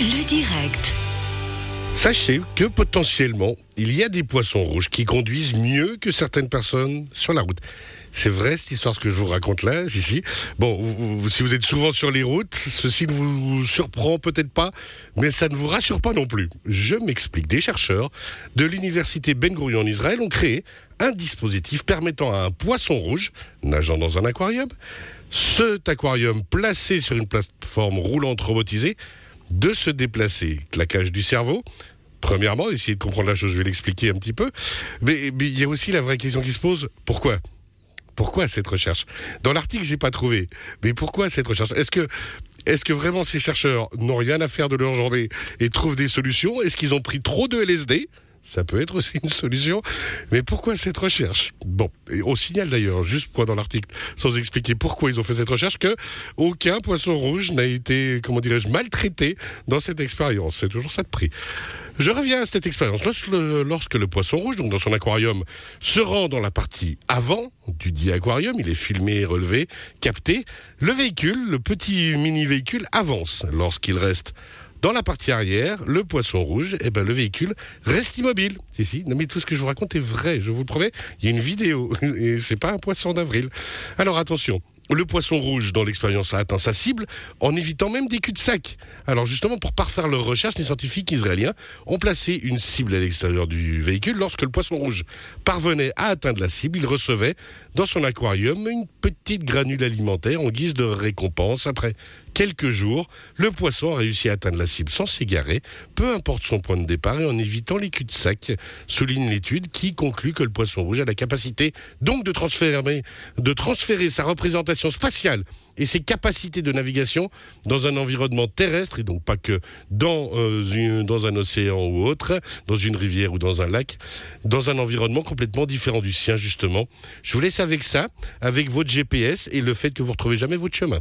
Le direct. Sachez que potentiellement, il y a des poissons rouges qui conduisent mieux que certaines personnes sur la route. C'est vrai cette histoire ce que je vous raconte là, ici. Bon, vous- vous- si vous êtes souvent sur les routes, ceci ne vous surprend peut-être pas, mais ça ne vous rassure pas non plus. Je m'explique. Des chercheurs de l'université Ben Gurion en Israël ont créé un dispositif permettant à un poisson rouge nageant dans un aquarium, cet aquarium placé sur une plateforme roulante robotisée, de se déplacer. Claquage du cerveau. Premièrement, essayez de comprendre la chose, je vais l'expliquer un petit peu. Mais, mais il y a aussi la vraie question qui se pose, pourquoi? Pourquoi cette recherche? Dans l'article, j'ai pas trouvé. Mais pourquoi cette recherche? Est-ce que, est-ce que vraiment ces chercheurs n'ont rien à faire de leur journée et trouvent des solutions? Est-ce qu'ils ont pris trop de LSD ça peut être aussi une solution. Mais pourquoi cette recherche? Bon, on signale d'ailleurs, juste point dans l'article, sans expliquer pourquoi ils ont fait cette recherche, que aucun poisson rouge n'a été, comment dirais-je, maltraité dans cette expérience. C'est toujours ça de prix. Je reviens à cette expérience. Lorsque le, lorsque le poisson rouge, donc dans son aquarium, se rend dans la partie avant du dit aquarium, il est filmé, relevé, capté, le véhicule, le petit mini-véhicule avance. Lorsqu'il reste dans la partie arrière, le poisson rouge, eh ben, le véhicule reste immobile. Si, si. Non, mais tout ce que je vous raconte est vrai, je vous le promets. Il y a une vidéo. Et c'est pas un poisson d'avril. Alors attention. Le poisson rouge, dans l'expérience, a atteint sa cible en évitant même des cul-de-sac. Alors justement, pour parfaire leurs recherches, les scientifiques israéliens ont placé une cible à l'extérieur du véhicule. Lorsque le poisson rouge parvenait à atteindre la cible, il recevait dans son aquarium une petite granule alimentaire en guise de récompense. Après quelques jours, le poisson a réussi à atteindre la cible sans s'égarer, peu importe son point de départ et en évitant les cul-de-sac, souligne l'étude qui conclut que le poisson rouge a la capacité donc de transférer, sa représentation spatiale et ses capacités de navigation dans un environnement terrestre et donc pas que dans, euh, dans un océan ou autre, dans une rivière ou dans un lac, dans un environnement complètement différent du sien justement. Je vous laisse avec ça, avec votre GPS et le fait que vous retrouvez jamais votre chemin.